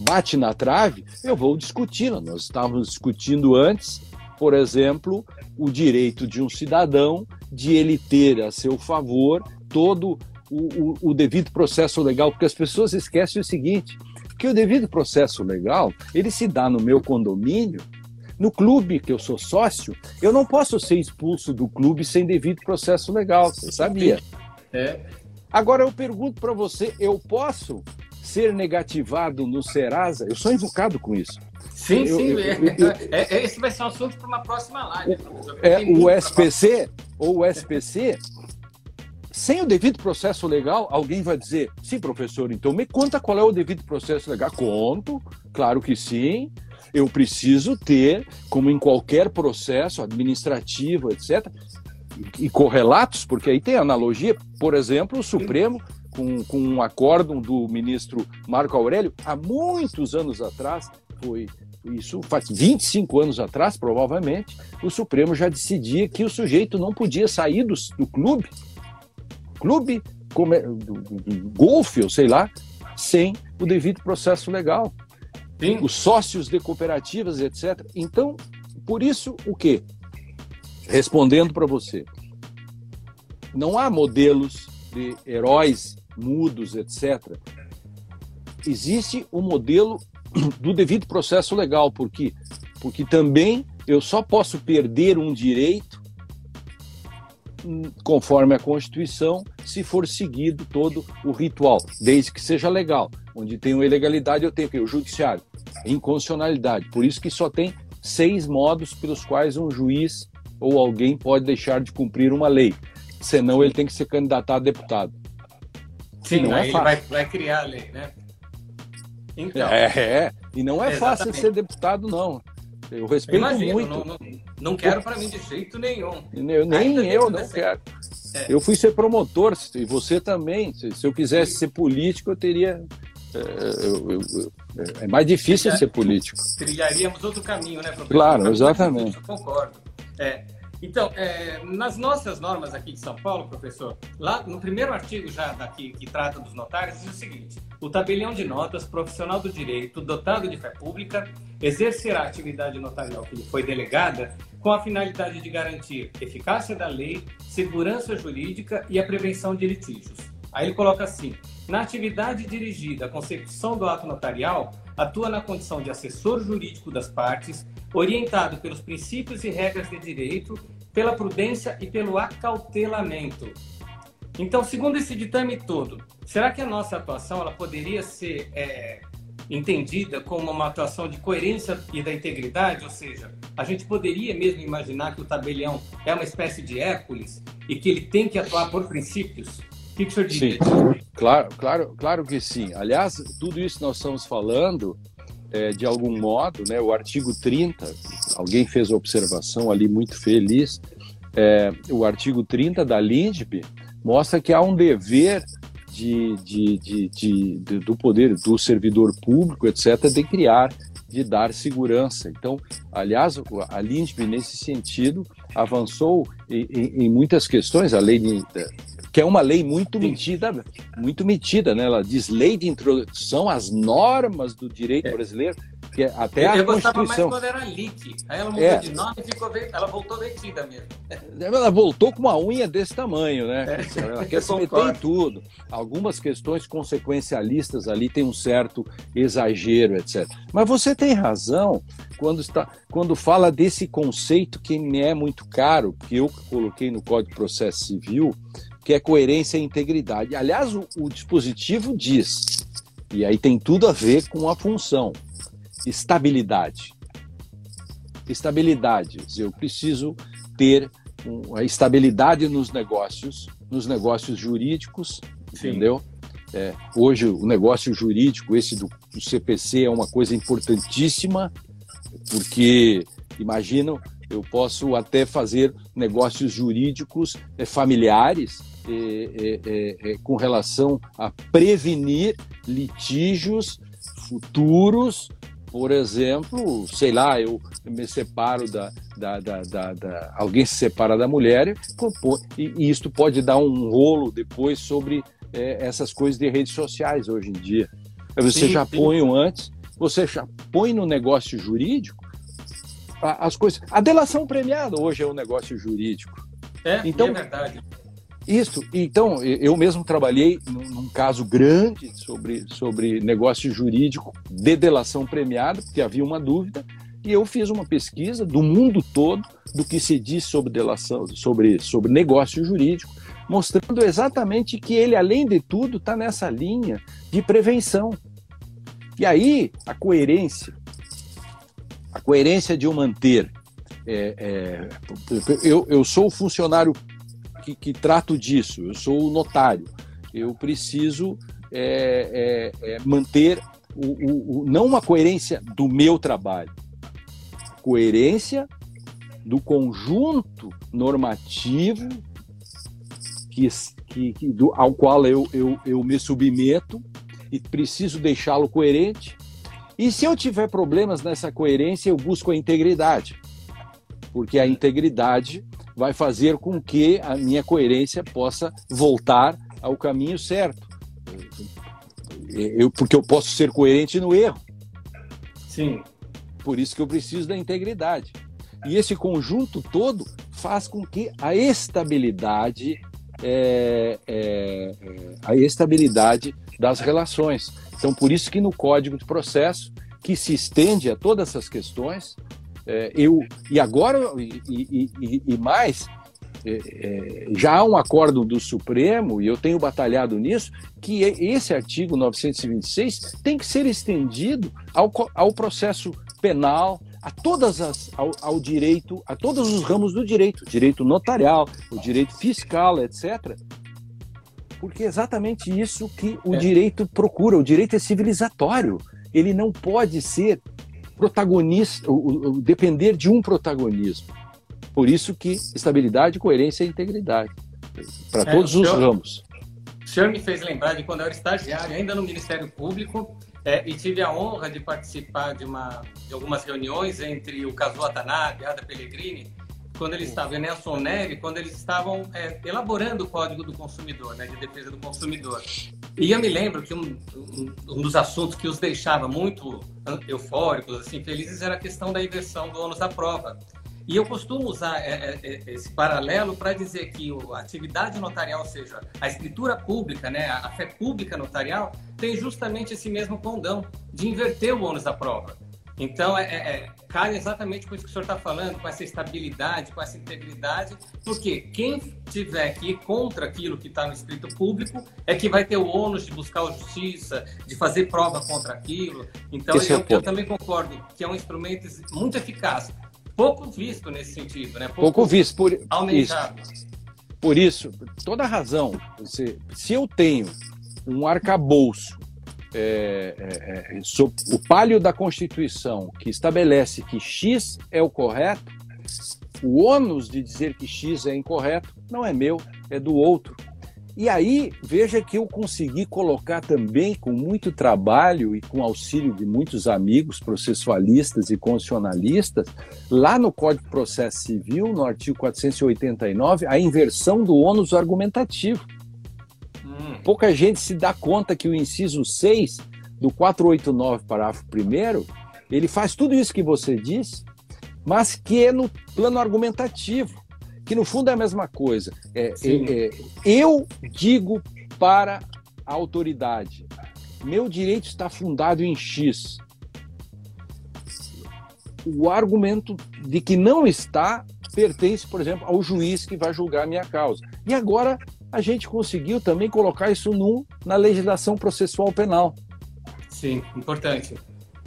S2: bate na trave, eu vou discuti-la. Nós estávamos discutindo antes, por exemplo, o direito de um cidadão de ele ter a seu favor todo o, o, o devido processo legal, porque as pessoas esquecem o seguinte, que o devido processo legal, ele se dá no meu condomínio, no clube que eu sou sócio, eu não posso ser expulso do clube sem devido processo legal, você sabia? É. Agora eu pergunto para você, eu posso ser negativado no Serasa? Eu sou invocado com isso.
S1: Sim, eu, sim. Eu, eu, é, é, esse vai ser um assunto para uma próxima live.
S2: É, o SPC ou o SPC, sem o devido processo legal, alguém vai dizer: sim, professor, então me conta qual é o devido processo legal. Conto, claro que sim. Eu preciso ter, como em qualquer processo administrativo, etc., e correlatos, porque aí tem analogia, por exemplo, o Supremo com, com um acórdão do ministro Marco Aurélio, há muitos anos atrás, foi isso faz 25 anos atrás, provavelmente, o Supremo já decidia que o sujeito não podia sair do, do clube, clube como, do, do, do golfe, ou sei lá, sem o devido processo legal. Sim. Os sócios de cooperativas, etc. Então, por isso, o quê? Respondendo para você, não há modelos de heróis mudos, etc. Existe o modelo do devido processo legal, porque porque também eu só posso perder um direito hum, conforme a Constituição, se for seguido todo o ritual, desde que seja legal. Onde tem uma ilegalidade, eu tenho que o judiciário, inconstitucionalidade. Por isso que só tem seis modos pelos quais um juiz ou alguém pode deixar de cumprir uma lei. Senão ele tem que ser candidato a deputado.
S1: Sim, não é fácil. ele vai, vai criar a lei, né?
S2: Então, é, é, e não é fácil ser deputado, não. Eu respeito Imagino, muito.
S1: Não, não, não quero para mim de jeito nenhum.
S2: Eu, nem eu não quero. É. Eu fui ser promotor, e você também. Se, se eu quisesse ser político, eu teria. É, eu, eu, é mais difícil ser político.
S1: Trilharíamos outro caminho, né, professor?
S2: Claro, exatamente.
S1: concordo. É, então, é, nas nossas normas aqui de São Paulo, professor, lá no primeiro artigo já daqui que trata dos notários, diz o seguinte: o tabelião de notas profissional do direito, dotado de fé pública, exercerá a atividade notarial que lhe foi delegada com a finalidade de garantir eficácia da lei, segurança jurídica e a prevenção de litígios. Aí ele coloca assim: na atividade dirigida à consecução do ato notarial, atua na condição de assessor jurídico das partes, orientado pelos princípios e regras de direito pela prudência e pelo acautelamento. Então, segundo esse ditame todo, será que a nossa atuação ela poderia ser é, entendida como uma atuação de coerência e da integridade? Ou seja, a gente poderia mesmo imaginar que o tabelião é uma espécie de Hércules e que ele tem que atuar por princípios? O que, o senhor diz? Sim,
S2: claro, claro, claro que sim. Aliás, tudo isso nós estamos falando é, de algum modo, né, o artigo 30, alguém fez a observação ali muito feliz, é, o artigo 30 da LINDB mostra que há um dever de, de, de, do poder do servidor público, etc., de criar, de dar segurança. Então, aliás, a LINDB, nesse sentido, avançou em, em, muitas questões. A lei de, que é uma lei muito metida, muito metida, né? Ela diz lei de introdução às normas do direito é. brasileiro, que é até eu, a eu Constituição.
S1: gostava mais quando era LIC. Aí ela mudou é. de nome e ficou, ela voltou metida mesmo.
S2: Ela voltou com uma unha desse tamanho, né? É. Ela quer se meter em tudo. Algumas questões consequencialistas ali tem um certo exagero, etc. Mas você tem razão quando está quando fala desse conceito que me é muito caro, que eu coloquei no Código de Processo Civil, que é coerência e integridade. Aliás, o, o dispositivo diz, e aí tem tudo a ver com a função, estabilidade. Estabilidade, eu preciso ter a estabilidade nos negócios, nos negócios jurídicos, Sim. entendeu? É, hoje o negócio jurídico, esse do, do, CPC, é uma coisa importantíssima, porque imaginam, eu posso até fazer negócios jurídicos é, familiares é, é, é, com relação a prevenir litígios futuros. Por exemplo, sei lá, eu me separo da, da, da, da, da alguém se separa da mulher e, e isto pode dar um rolo depois sobre é, essas coisas de redes sociais hoje em dia. Você sim, já sim. põe antes, você já põe no negócio jurídico as coisas. A delação premiada hoje é um negócio jurídico.
S1: É, então, é verdade.
S2: Isso. Então, eu mesmo trabalhei num, caso grande sobre, sobre negócio jurídico de delação premiada, porque havia uma dúvida, e eu fiz uma pesquisa do mundo todo do que se diz sobre delação, sobre, sobre negócio jurídico, mostrando exatamente que ele, além de tudo, está nessa linha de prevenção. E aí, a coerência, a coerência de eu manter. É, é, eu, eu sou funcionário que, que trato disso, eu sou o notário, eu preciso é, é, é manter o, o, o, não uma coerência do meu trabalho, coerência do conjunto normativo que, que, que do, ao qual eu, eu, eu me submeto e preciso deixá-lo coerente. E se eu tiver problemas nessa coerência, eu busco a integridade, porque a integridade vai fazer com que a minha coerência possa voltar ao caminho certo. Eu, porque eu posso ser coerente no erro.
S1: Sim.
S2: Por isso que eu preciso da integridade. E esse conjunto todo faz com que a estabilidade é, é, é, a estabilidade das relações. Então, por isso que no Código de Processo, que se estende a todas essas questões, é, eu, e agora, e, e, e mais, é, é, já há um acordo do Supremo, e eu tenho batalhado nisso, que esse artigo 926 tem que ser estendido ao, ao processo penal, a todas as, ao, ao, direito, a todos os ramos do direito, direito notarial, o direito fiscal, etc. Porque é exatamente isso que o é. direito procura. O direito é civilizatório. Ele não pode ser protagonista, o, o, depender de um protagonismo. Por isso que estabilidade, coerência e integridade para é, todos os senhor, ramos.
S1: O senhor me fez lembrar de quando eu era estagiário, ainda no Ministério Público, é, e tive a honra de participar de, uma, de algumas reuniões entre o Caso Watanabe a Ada Pellegrini, quando eles estavam, Nelson Neri, quando eles estavam é, elaborando o Código do Consumidor, né, de defesa do consumidor. E eu me lembro que um, um, um, dos assuntos que os deixava muito eufóricos, assim, felizes, era a questão da inversão do ônus da prova. E eu costumo usar é, é, é esse paralelo para dizer que a atividade notarial, ou seja, a escritura pública, né, a fé pública notarial, tem justamente esse mesmo condão de inverter o ônus da prova. Então, é, é, é cai exatamente com isso que o senhor está falando, com essa estabilidade, com essa integridade, porque quem tiver aqui contra aquilo que está no escrito público é que vai ter o ônus de buscar a justiça, de fazer prova contra aquilo. Então, eu, é eu, também concordo que é um instrumento muito eficaz, pouco visto nesse sentido, né?
S2: Pouco, pouco visto, por aumentado. Isso. Por isso, toda a razão. Se eu tenho um arcabouço é, é, é, o palio da Constituição que estabelece que X é o correto, o ônus de dizer que X é incorreto não é meu, é do outro. E aí, veja que eu consegui colocar também, com muito trabalho e com auxílio de muitos amigos processualistas e constitucionalistas, lá no Código de Processo Civil, no artigo 489, a inversão do ônus argumentativo. Hum. Pouca gente se dá conta que o inciso 6 do 489, parágrafo 1, ele faz tudo isso que você disse, mas que é no plano argumentativo, que no fundo é a mesma coisa. É, é, é, eu digo para a autoridade, meu direito está fundado em X. O argumento de que não está pertence, por exemplo, ao juiz que vai julgar a minha causa. E agora a gente conseguiu também colocar isso no, na legislação processual penal.
S1: Sim, importante.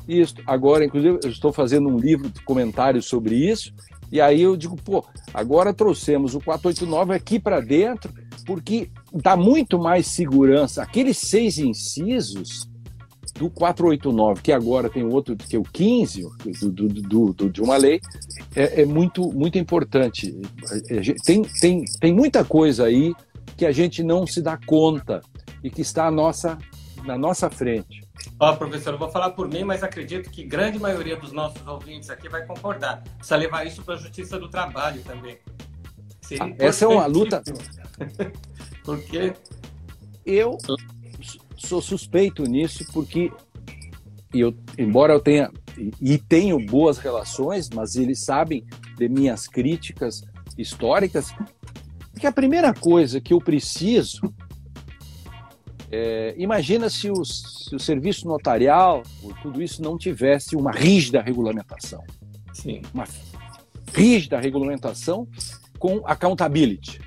S2: Isso. Agora, inclusive, eu estou fazendo um livro de comentários sobre isso, e aí eu digo, pô, agora trouxemos o 489 aqui para dentro, porque dá muito mais segurança. Aqueles seis incisos do 489, que agora tem outro, que é o 15 do, do, do, do de uma lei, é, é, muito, muito importante. É, é, tem, tem, tem muita coisa aí que a gente não se dá conta e que está nossa, na nossa frente.
S1: Ó, oh, professor, eu vou falar por mim, mas acredito que grande maioria dos nossos ouvintes aqui vai concordar. Precisa levar isso para a Justiça do Trabalho também.
S2: Ah, essa é uma luta.
S1: porque
S2: eu sou suspeito nisso, porque eu, embora eu tenha e tenho boas relações, mas eles sabem de minhas críticas históricas, porque a primeira coisa que eu preciso é, imagina se, os, se, o serviço notarial, tudo isso não tivesse uma rígida regulamentação.
S1: Sim.
S2: Uma rígida regulamentação com accountability.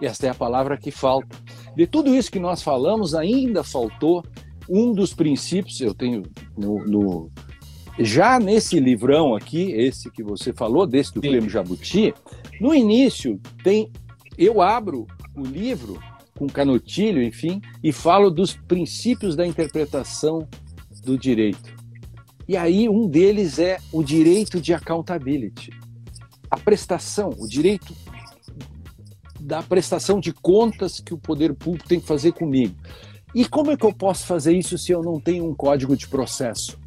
S2: E esta é a palavra que falta. De tudo isso que nós falamos, ainda faltou um dos princípios, eu tenho no, no já nesse livrão aqui, esse que você falou, desse do Sim. Prêmio Jabuti, no início tem eu abro o livro com canotilho, enfim, e falo dos princípios da interpretação do direito. E aí um deles é o direito de accountability. A prestação, o direito da prestação de contas que o poder público tem que fazer comigo. E como é que eu posso fazer isso se eu não tenho um código de processo?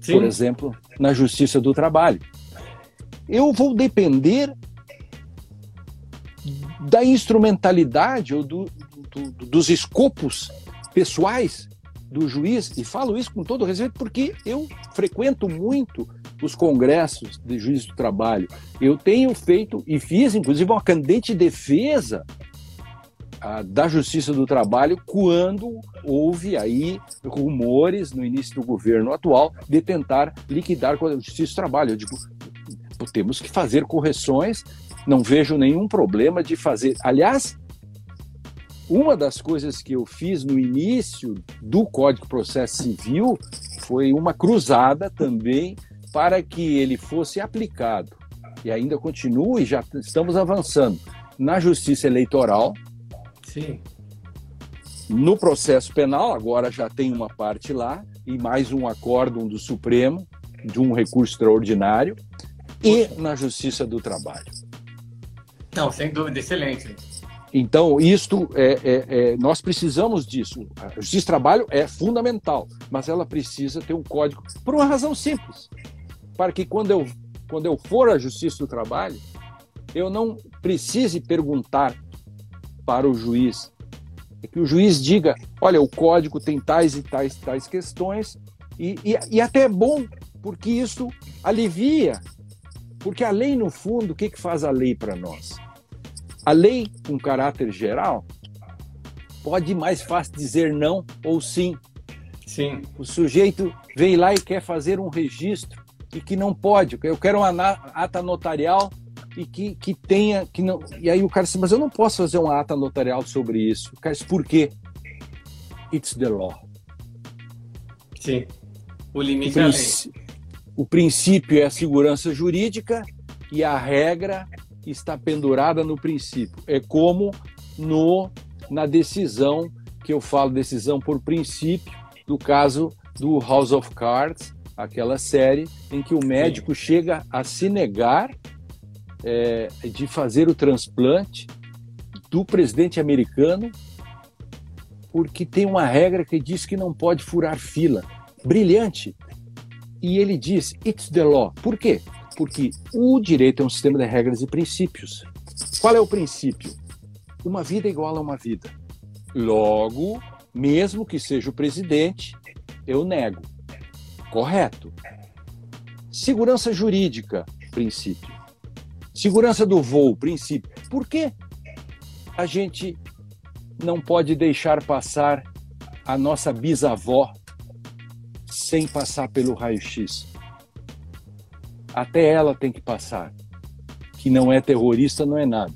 S2: Sim. Por exemplo, na Justiça do Trabalho. Eu vou depender da instrumentalidade ou do, do, dos escopos pessoais do juiz, e falo isso com todo respeito porque eu frequento muito os congressos de juízes do trabalho. Eu tenho feito e fiz, inclusive, uma candente defesa ah, da Justiça do Trabalho quando houve aí rumores no início do governo atual de tentar liquidar com a Justiça do Trabalho. Eu digo, temos que fazer correções não vejo nenhum problema de fazer. Aliás, uma das coisas que eu fiz no início do Código de Processo Civil foi uma cruzada também para que ele fosse aplicado. E ainda continua e já estamos avançando na justiça eleitoral.
S1: Sim.
S2: No processo penal, agora já tem uma parte lá, e mais um acórdão do Supremo, de um recurso extraordinário, e na justiça do trabalho.
S1: Não, sem dúvida, excelente.
S2: Então, isto é, é, é, nós precisamos disso. A justiça do trabalho é fundamental, mas ela precisa ter um código por uma razão simples, para que quando eu quando eu for à justiça do trabalho, eu não precise perguntar para o juiz, é que o juiz diga, olha, o código tem tais e tais tais questões e, e, e até é bom porque isso alivia, porque a lei no fundo, o que que faz a lei para nós? A lei, com caráter geral, pode mais fácil dizer não ou sim.
S1: Sim.
S2: O sujeito vem lá e quer fazer um registro e que não pode. Eu quero uma ata notarial e que, que tenha. Que não... E aí o cara disse, mas eu não posso fazer uma ata notarial sobre isso. O cara disse, por quê? It's the law.
S1: Sim. O limite o, é
S2: o princípio é a segurança jurídica e a regra está pendurada no princípio. É como no na decisão que eu falo decisão por princípio do caso do House of Cards, aquela série em que o médico Sim. chega a se negar é, de fazer o transplante do presidente americano porque tem uma regra que diz que não pode furar fila. Brilhante. E ele diz, it's the law. Por quê? Porque o direito é um sistema de regras e princípios. Qual é o princípio? Uma vida é igual a uma vida. Logo, mesmo que seja o presidente, eu nego. Correto. Segurança jurídica, princípio. Segurança do voo, princípio. Por que a gente não pode deixar passar a nossa bisavó sem passar pelo raio-x? Até ela tem que passar. Que não é terrorista, não é nada.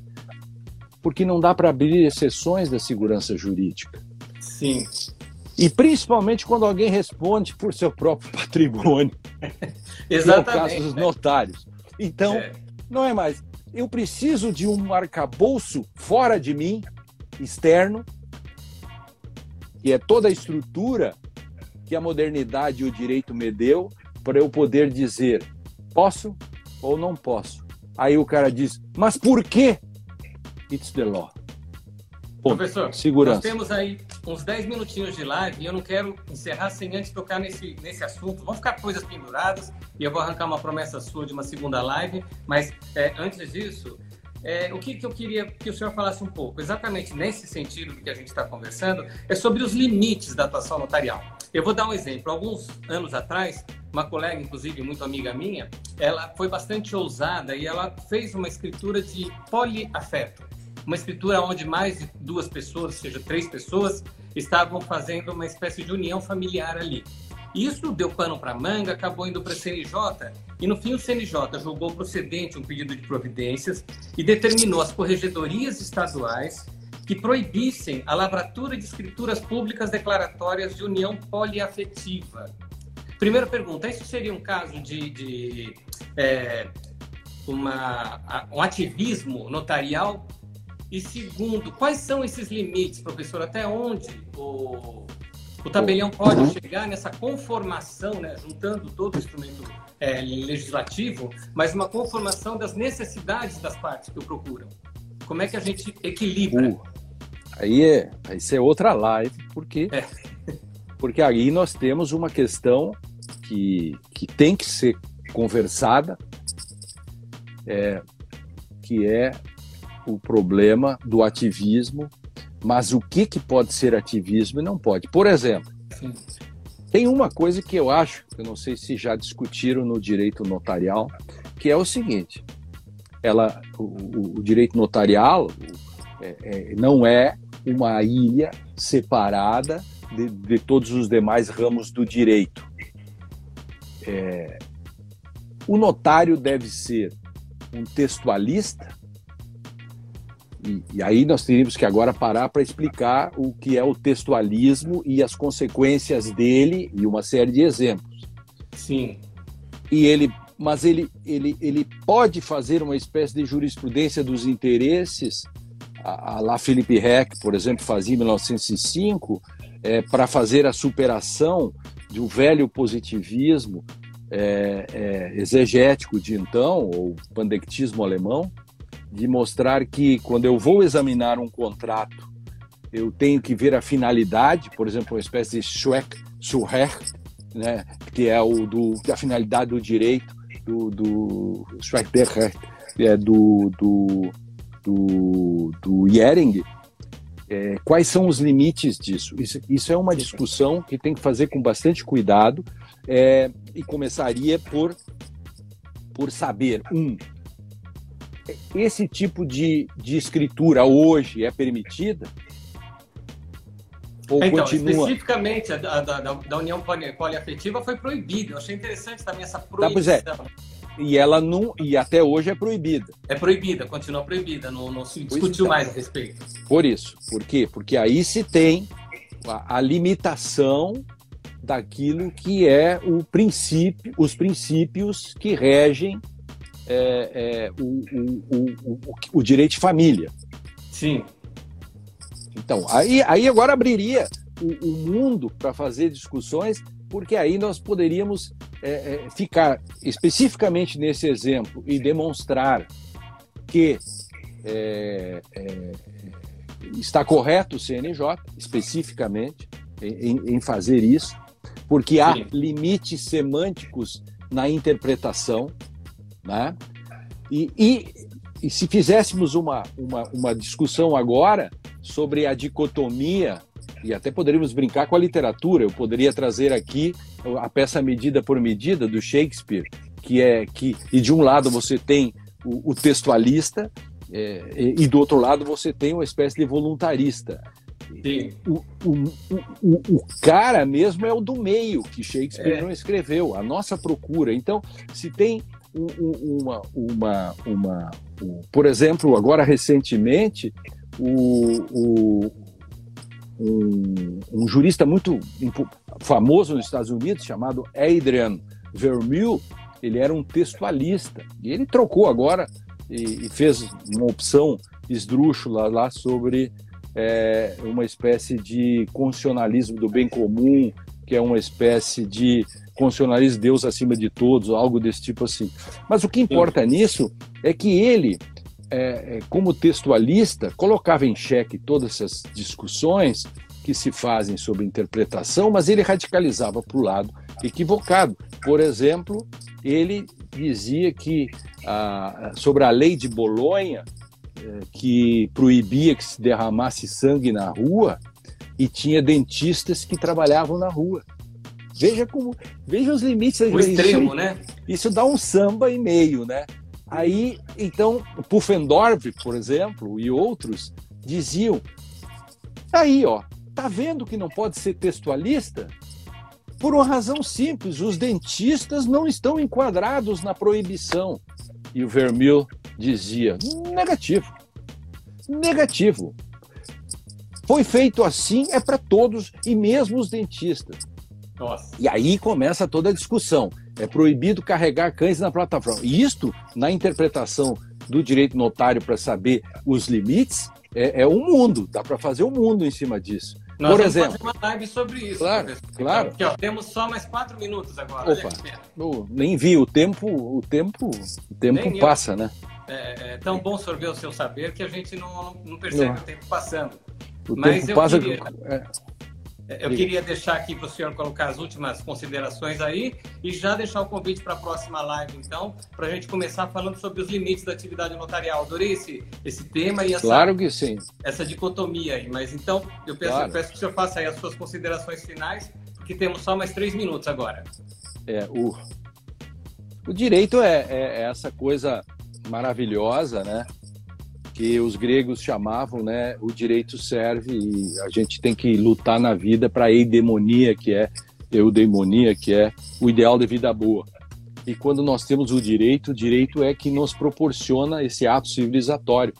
S2: Porque não dá para abrir exceções da segurança jurídica.
S1: Sim.
S2: E principalmente quando alguém responde por seu próprio patrimônio.
S1: Exatamente.
S2: É o caso dos notários. Então, é. não é mais. Eu preciso de um arcabouço fora de mim, externo, que é toda a estrutura que a modernidade e o direito me deu para eu poder dizer posso ou não posso. Aí o cara diz, mas por quê? It's the law.
S1: Ponto. Professor, Segurança. nós temos aí uns 10 minutinhos de live e eu não quero encerrar sem antes tocar nesse, nesse assunto. Vão ficar coisas penduradas e eu vou arrancar uma promessa sua de uma segunda live, mas é, antes disso, é, o que, que, eu queria que o senhor falasse um pouco, exatamente nesse sentido do que a gente está conversando, é sobre os limites da atuação notarial. Eu vou dar um exemplo. Alguns anos atrás, uma colega, inclusive muito amiga minha, ela foi bastante ousada e ela fez uma escritura de poliafeto uma escritura onde mais de duas pessoas, seja três pessoas, estavam fazendo uma espécie de união familiar ali. Isso deu pano para manga, acabou indo para a CNJ e no fim o CNJ julgou procedente um pedido de providências e determinou às corregedorias estaduais que proibissem a lavratura de escrituras públicas declaratórias de união poliafetiva. Primeira pergunta: isso seria um caso de, de é, uma, um ativismo notarial e segundo, quais são esses limites, professor? Até onde o, o tabelião pode chegar nessa conformação, né, juntando todo o instrumento é, legislativo, mas uma conformação das necessidades das partes que o procuram? Como é que a gente equilibra? Uh,
S2: aí é, isso é outra live, porque, é. porque aí nós temos uma questão que, que tem que ser conversada, é, que é o problema do ativismo, mas o que, que pode ser ativismo e não pode. Por exemplo, Sim. tem uma coisa que eu acho, eu não sei se já discutiram no direito notarial, que é o seguinte: ela, o, o direito notarial é, é, não é uma ilha separada de, de, todos os demais ramos do direito. É, o notário deve ser um textualista e, e, aí nós teríamos que agora parar para explicar o que é o textualismo e as consequências dele e uma série de exemplos.
S1: Sim.
S2: E ele, mas ele, ele, ele pode fazer uma espécie de jurisprudência dos interesses, a, lá Philip Heck, por exemplo, fazia em 1905, é, para fazer a superação do velho positivismo é, é, exegético de então, ou pandectismo alemão, de mostrar que quando eu vou examinar um contrato, eu tenho que ver a finalidade, por exemplo, uma espécie de Schweck, Schwerrecht, né, que é o do, a finalidade do direito do, do é, do, do, do, do Yering, é, quais são os limites disso? Isso, isso, é uma discussão que tem que fazer com bastante cuidado é, e começaria por, por saber, um, esse tipo de, de escritura hoje é permitida?
S1: Ou então, continua... especificamente a da, da, da união poliafetiva foi proibida. Eu achei interessante também essa proibição. Tá, é.
S2: E ela não. E até hoje é proibida.
S1: É proibida, continua proibida. Não, não se discutiu mais a respeito.
S2: Por isso. Por quê? Porque aí se tem a, a limitação daquilo que é o princípio, os princípios que regem é, é, o, o, o, o, direito de família.
S1: Sim.
S2: Então, aí, aí agora abriria o, mundo para fazer discussões, porque aí nós poderíamos é, é, ficar especificamente nesse exemplo e demonstrar que é, é, está correto o CNJ, especificamente, em, em fazer isso, porque há Sim. limites semânticos na interpretação, né? E, e, e, se fizéssemos uma, uma, uma discussão agora sobre a dicotomia, e até poderíamos brincar com a literatura, eu poderia trazer aqui a peça Medida por Medida do Shakespeare, que é que e de um lado você tem o, o textualista é, e, e do outro lado você tem uma espécie de voluntarista. O, o, o, o, cara mesmo é o do meio, que Shakespeare é. não escreveu, a nossa procura. Então, se tem uma, uma, uma, por exemplo, agora recentemente, um, um, jurista muito famoso nos Estados Unidos, chamado Adrian Vermeule, ele era um textualista, e ele trocou agora e, e fez uma opção esdrúxula lá sobre é, uma espécie de constitucionalismo do bem comum, que é uma espécie de constitucionalismo Deus acima de todos, algo desse tipo assim. Mas o que importa Sim. nisso é que ele, é, é, como textualista, colocava em xeque todas essas discussões que se fazem sobre interpretação, mas ele radicalizava para o lado equivocado. Por exemplo, ele dizia que ah, sobre a lei de Bolonha, eh, que proibia que se derramasse sangue na rua, e tinha dentistas que trabalhavam na rua. Veja como, veja os limites.
S1: O extremo, isso, né?
S2: Isso dá um samba e meio, né? Aí, então, Pufendorf, por exemplo, e outros diziam: aí, ó, tá vendo que não pode ser textualista? Por uma razão simples, os dentistas não estão enquadrados na proibição. E o Vermil dizia: negativo. Negativo. Foi feito assim, é para todos e mesmo os dentistas. Nossa. E aí começa toda a discussão. É proibido carregar cães na plataforma. E isto, na interpretação do direito notário para saber os limites, é, é um mundo. Dá para fazer um mundo em cima disso.
S1: Nós Por vamos exemplo, fazer uma live sobre isso.
S2: Claro,
S1: então,
S2: claro.
S1: Aqui, ó, temos só mais quatro minutos agora.
S2: Opa, oh, nem vi o tempo, o tempo, o tempo passa, eu. né?
S1: É, é, tão bom sorver o seu saber que a gente não, não percebe não. o tempo passando.
S2: O Mas tempo passa. Queria...
S1: É. Eu queria deixar aqui para o senhor colocar as últimas considerações aí e já deixar o convite para a próxima live, então, para a gente começar falando sobre os limites da atividade notarial. Adorei esse, esse tema e essa,
S2: claro que sim.
S1: essa dicotomia aí. Mas então, eu peço, claro. eu peço que o senhor faça aí as suas considerações finais, porque temos só mais três minutos agora.
S2: É, o, o direito é, é, é essa coisa maravilhosa, né? Que os gregos chamavam, né, o direito serve e a gente tem que lutar na vida para a eudemonia, que é eudemonia, que é o ideal de vida boa. E quando nós temos o direito, o direito é que nos proporciona esse ato civilizatório.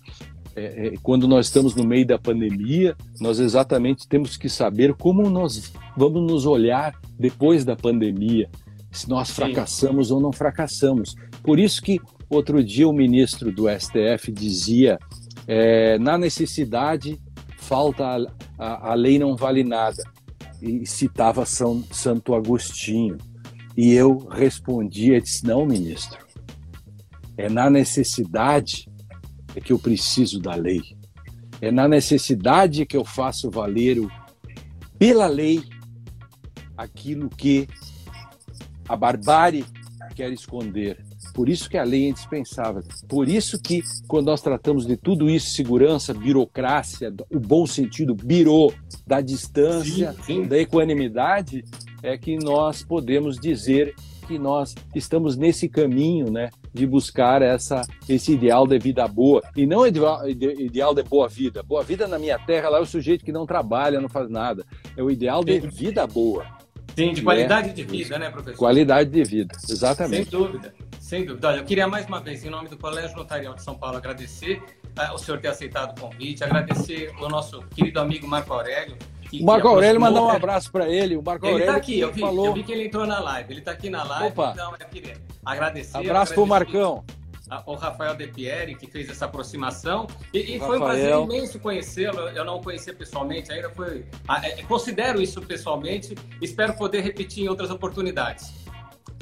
S2: É, é, quando nós estamos no meio da pandemia, nós exatamente temos que saber como nós vamos nos olhar depois da pandemia, se nós fracassamos Sim. ou não fracassamos. Por isso que Outro dia, o ministro do STF dizia: é, na necessidade, falta a, a, a, lei não vale nada. E citava São Santo Agostinho. E eu respondia: disse, não, ministro, é na necessidade é que eu preciso da lei. É na necessidade que eu faço valer o, pela lei aquilo que a barbárie quer esconder. Por isso que a lei é indispensável. Por isso que, quando nós tratamos de tudo isso, segurança, burocracia, o bom sentido, birô, da distância, sim, sim. da equanimidade, é que nós podemos dizer que nós estamos nesse caminho, né, de buscar essa esse ideal de vida boa e não ideal, ideal de boa vida. Boa vida na minha terra lá é o sujeito que não trabalha, não faz nada. É o ideal de vida boa.
S1: Sim, de qualidade é, de vida, né, professor?
S2: Qualidade de vida, exatamente.
S1: Sem dúvida, sem dúvida. Olha, eu queria mais uma vez, em nome do Colégio Notarial de São Paulo, agradecer uh, o senhor ter aceitado o convite, agradecer o nosso querido amigo Marco Aurélio.
S2: Que, o Marco Aurélio mandar um abraço para ele. O Marco
S1: ele
S2: Aurélio
S1: está aqui, eu vi, falou... eu vi que ele entrou na live. Ele está aqui na live,
S2: Opa.
S1: então eu queria agradecer.
S2: Abraço para o Marcão
S1: o Rafael De Pieri, que fez essa aproximação. E, e foi um prazer imenso conhecê-lo. Eu não o conhecia pessoalmente ainda. Foi, é, considero isso pessoalmente. Espero poder repetir em outras oportunidades.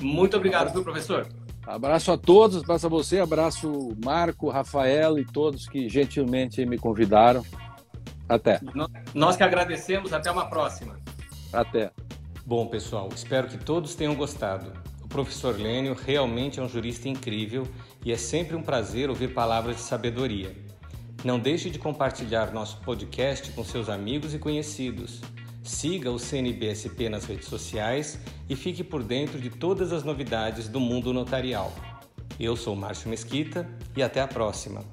S1: Muito obrigado, viu, professor?
S2: Abraço a todos, abraço a você, abraço Marco, Rafael e todos que gentilmente me convidaram. Até.
S1: Nós que agradecemos, até uma próxima.
S2: Até.
S1: Bom, pessoal, espero que todos tenham gostado professor Lênio realmente é um jurista incrível e é sempre um prazer ouvir palavras de sabedoria. Não deixe de compartilhar nosso podcast com seus amigos e conhecidos. Siga o CNBSP nas redes sociais e fique por dentro de todas as novidades do mundo notarial. Eu sou Márcio Mesquita e até a próxima.